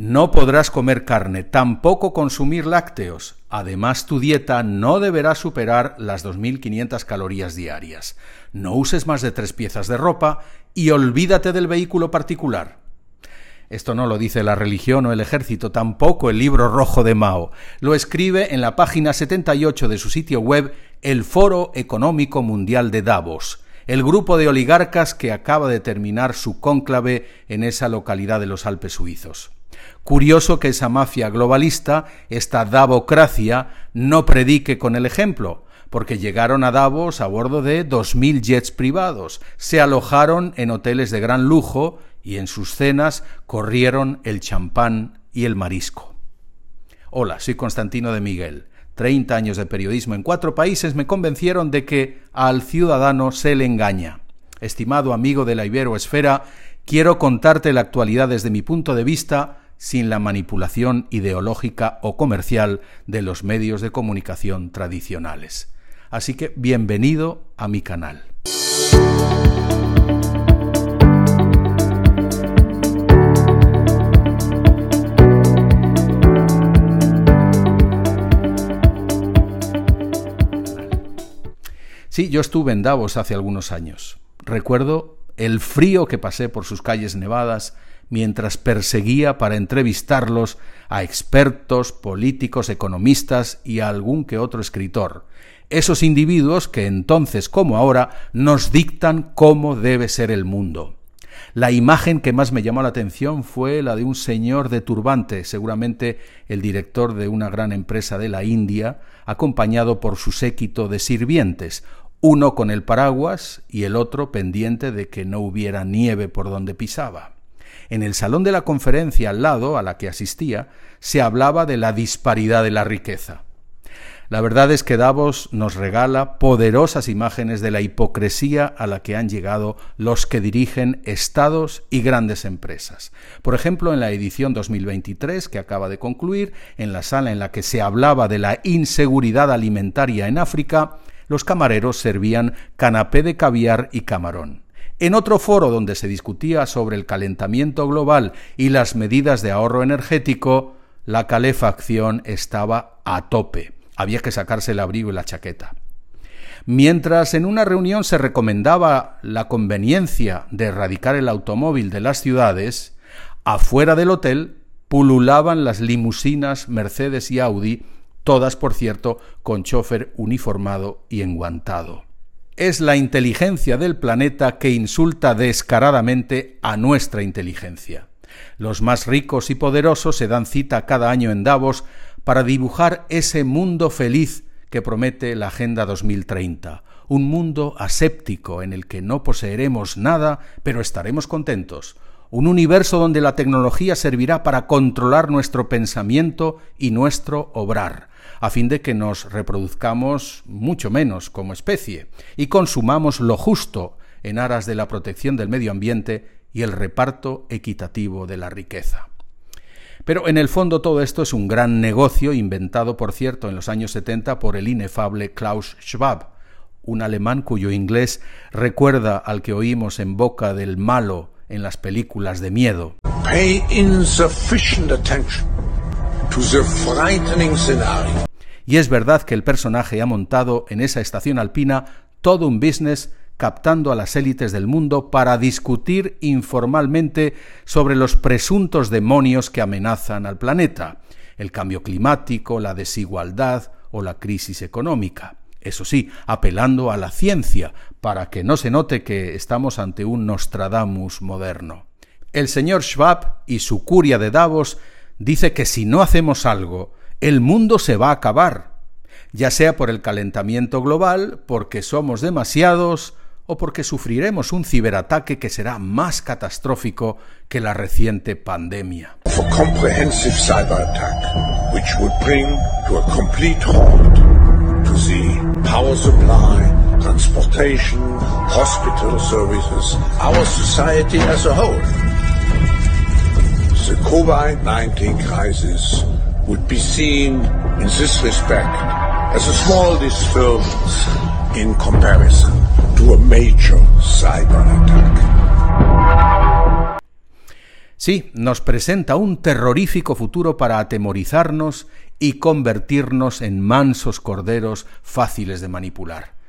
No podrás comer carne, tampoco consumir lácteos. Además, tu dieta no deberá superar las 2.500 calorías diarias. No uses más de tres piezas de ropa y olvídate del vehículo particular. Esto no lo dice la religión o el ejército, tampoco el libro rojo de Mao. Lo escribe en la página 78 de su sitio web el Foro Económico Mundial de Davos, el grupo de oligarcas que acaba de terminar su cónclave en esa localidad de los Alpes suizos. Curioso que esa mafia globalista, esta Davocracia, no predique con el ejemplo, porque llegaron a Davos a bordo de 2.000 jets privados, se alojaron en hoteles de gran lujo y en sus cenas corrieron el champán y el marisco. Hola, soy Constantino de Miguel. Treinta años de periodismo en cuatro países me convencieron de que al ciudadano se le engaña. Estimado amigo de la Iberoesfera, quiero contarte la actualidad desde mi punto de vista sin la manipulación ideológica o comercial de los medios de comunicación tradicionales. Así que bienvenido a mi canal. Sí, yo estuve en Davos hace algunos años. Recuerdo el frío que pasé por sus calles nevadas, mientras perseguía para entrevistarlos a expertos, políticos, economistas y a algún que otro escritor. Esos individuos que entonces como ahora nos dictan cómo debe ser el mundo. La imagen que más me llamó la atención fue la de un señor de turbante, seguramente el director de una gran empresa de la India, acompañado por su séquito de sirvientes, uno con el paraguas y el otro pendiente de que no hubiera nieve por donde pisaba. En el salón de la conferencia al lado, a la que asistía, se hablaba de la disparidad de la riqueza. La verdad es que Davos nos regala poderosas imágenes de la hipocresía a la que han llegado los que dirigen estados y grandes empresas. Por ejemplo, en la edición 2023 que acaba de concluir, en la sala en la que se hablaba de la inseguridad alimentaria en África, los camareros servían canapé de caviar y camarón. En otro foro donde se discutía sobre el calentamiento global y las medidas de ahorro energético, la calefacción estaba a tope. Había que sacarse el abrigo y la chaqueta. Mientras en una reunión se recomendaba la conveniencia de erradicar el automóvil de las ciudades, afuera del hotel pululaban las limusinas Mercedes y Audi, todas por cierto con chofer uniformado y enguantado es la inteligencia del planeta que insulta descaradamente a nuestra inteligencia. Los más ricos y poderosos se dan cita cada año en Davos para dibujar ese mundo feliz que promete la Agenda 2030, un mundo aséptico en el que no poseeremos nada, pero estaremos contentos, un universo donde la tecnología servirá para controlar nuestro pensamiento y nuestro obrar, a fin de que nos reproduzcamos mucho menos como especie y consumamos lo justo en aras de la protección del medio ambiente y el reparto equitativo de la riqueza. Pero en el fondo todo esto es un gran negocio inventado, por cierto, en los años 70 por el inefable Klaus Schwab, un alemán cuyo inglés recuerda al que oímos en boca del malo en las películas de miedo. Pay insufficient attention to the frightening scenario y es verdad que el personaje ha montado en esa estación alpina todo un business captando a las élites del mundo para discutir informalmente sobre los presuntos demonios que amenazan al planeta, el cambio climático, la desigualdad o la crisis económica. Eso sí, apelando a la ciencia, para que no se note que estamos ante un Nostradamus moderno. El señor Schwab y su curia de Davos dice que si no hacemos algo, el mundo se va a acabar, ya sea por el calentamiento global, porque somos demasiados o porque sufriremos un ciberataque que será más catastrófico que la reciente pandemia. supply, transportation, hospital services, our society as a whole. The COVID-19 crisis would be seen in this respect as a small disturbance in comparison to a major cyber attack. Sí, nos presenta un terrorífico futuro para atemorizarnos y convertirnos en mansos corderos fáciles de manipular.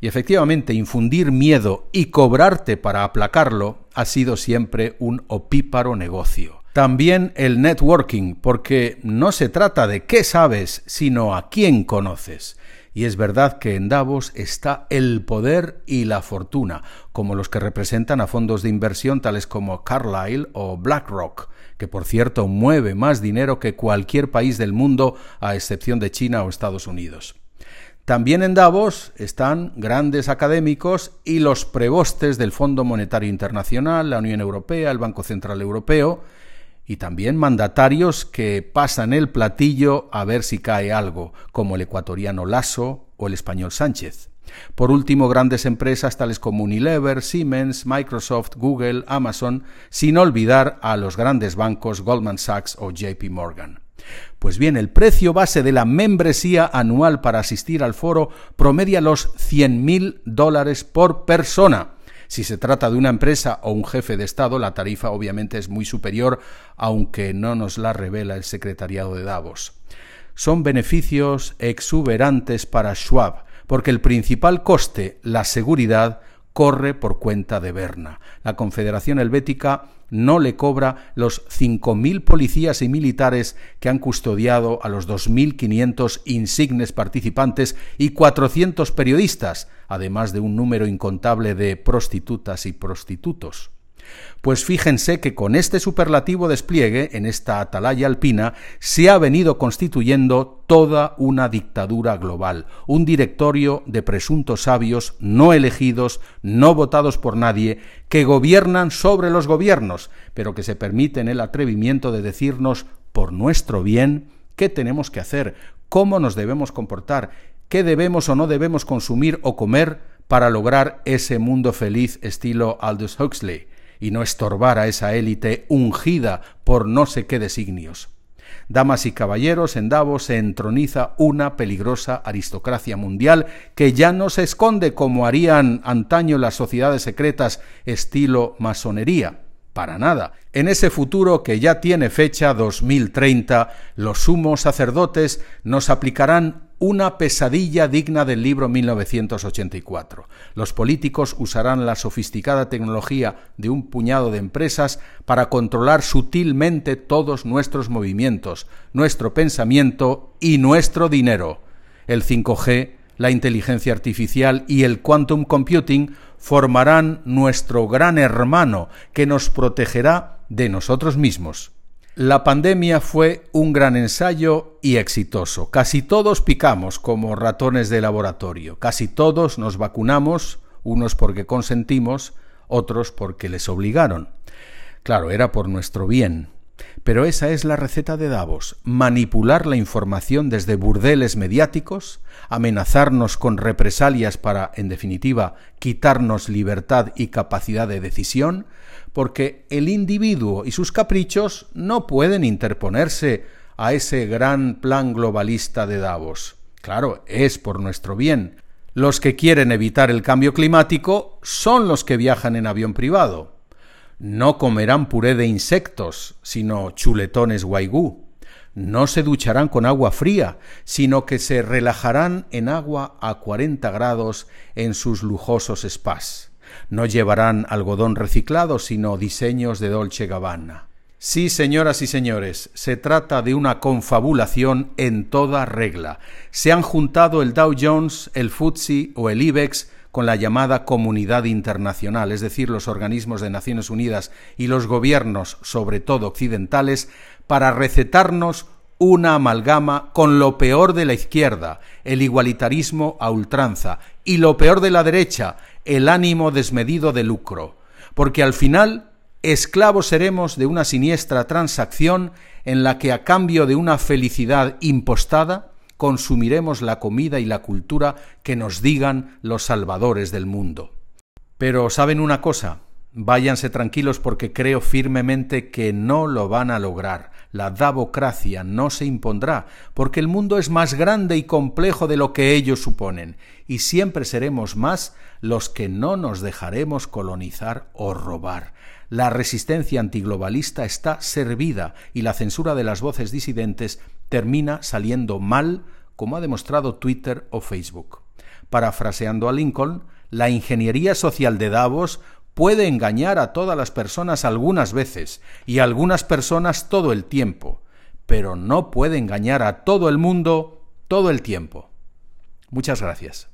Y efectivamente, infundir miedo y cobrarte para aplacarlo ha sido siempre un opíparo negocio. También el networking, porque no se trata de qué sabes, sino a quién conoces. Y es verdad que en Davos está el poder y la fortuna, como los que representan a fondos de inversión tales como Carlyle o BlackRock, que por cierto mueve más dinero que cualquier país del mundo, a excepción de China o Estados Unidos. También en Davos están grandes académicos y los prebostes del Fondo Monetario Internacional, la Unión Europea, el Banco Central Europeo, y también mandatarios que pasan el platillo a ver si cae algo, como el ecuatoriano Lasso o el español Sánchez. Por último, grandes empresas tales como Unilever, Siemens, Microsoft, Google, Amazon, sin olvidar a los grandes bancos Goldman Sachs o JP Morgan. Pues bien, el precio base de la membresía anual para asistir al foro promedia los 100.000 dólares por persona si se trata de una empresa o un jefe de Estado, la tarifa obviamente es muy superior, aunque no nos la revela el secretariado de Davos. Son beneficios exuberantes para Schwab, porque el principal coste, la seguridad, corre por cuenta de Berna. La Confederación Helvética no le cobra los 5.000 policías y militares que han custodiado a los 2.500 insignes participantes y 400 periodistas, además de un número incontable de prostitutas y prostitutos. Pues fíjense que con este superlativo despliegue, en esta atalaya alpina, se ha venido constituyendo toda una dictadura global, un directorio de presuntos sabios no elegidos, no votados por nadie, que gobiernan sobre los gobiernos, pero que se permiten el atrevimiento de decirnos por nuestro bien qué tenemos que hacer, cómo nos debemos comportar, qué debemos o no debemos consumir o comer para lograr ese mundo feliz estilo Aldous Huxley y no estorbar a esa élite ungida por no sé qué designios. Damas y caballeros, en Davos se entroniza una peligrosa aristocracia mundial que ya no se esconde como harían antaño las sociedades secretas estilo masonería. Para nada. En ese futuro que ya tiene fecha 2030, los sumos sacerdotes nos aplicarán una pesadilla digna del libro 1984. Los políticos usarán la sofisticada tecnología de un puñado de empresas para controlar sutilmente todos nuestros movimientos, nuestro pensamiento y nuestro dinero. El 5G, la inteligencia artificial y el quantum computing formarán nuestro gran hermano que nos protegerá de nosotros mismos. La pandemia fue un gran ensayo y exitoso. Casi todos picamos como ratones de laboratorio. Casi todos nos vacunamos, unos porque consentimos, otros porque les obligaron. Claro, era por nuestro bien. Pero esa es la receta de Davos, manipular la información desde burdeles mediáticos, amenazarnos con represalias para, en definitiva, quitarnos libertad y capacidad de decisión, porque el individuo y sus caprichos no pueden interponerse a ese gran plan globalista de Davos. Claro, es por nuestro bien. Los que quieren evitar el cambio climático son los que viajan en avión privado no comerán puré de insectos, sino chuletones guaigú. No se ducharán con agua fría, sino que se relajarán en agua a 40 grados en sus lujosos spas. No llevarán algodón reciclado, sino diseños de Dolce Gabbana. Sí, señoras y señores, se trata de una confabulación en toda regla. Se han juntado el Dow Jones, el FTSE o el IBEX con la llamada comunidad internacional, es decir, los organismos de Naciones Unidas y los gobiernos, sobre todo occidentales, para recetarnos una amalgama con lo peor de la izquierda, el igualitarismo a ultranza, y lo peor de la derecha, el ánimo desmedido de lucro, porque al final esclavos seremos de una siniestra transacción en la que a cambio de una felicidad impostada, consumiremos la comida y la cultura que nos digan los salvadores del mundo. Pero ¿saben una cosa? Váyanse tranquilos porque creo firmemente que no lo van a lograr. La davocracia no se impondrá, porque el mundo es más grande y complejo de lo que ellos suponen, y siempre seremos más los que no nos dejaremos colonizar o robar. La resistencia antiglobalista está servida y la censura de las voces disidentes termina saliendo mal, como ha demostrado Twitter o Facebook. Parafraseando a Lincoln, la ingeniería social de Davos puede engañar a todas las personas algunas veces y a algunas personas todo el tiempo, pero no puede engañar a todo el mundo todo el tiempo. Muchas gracias.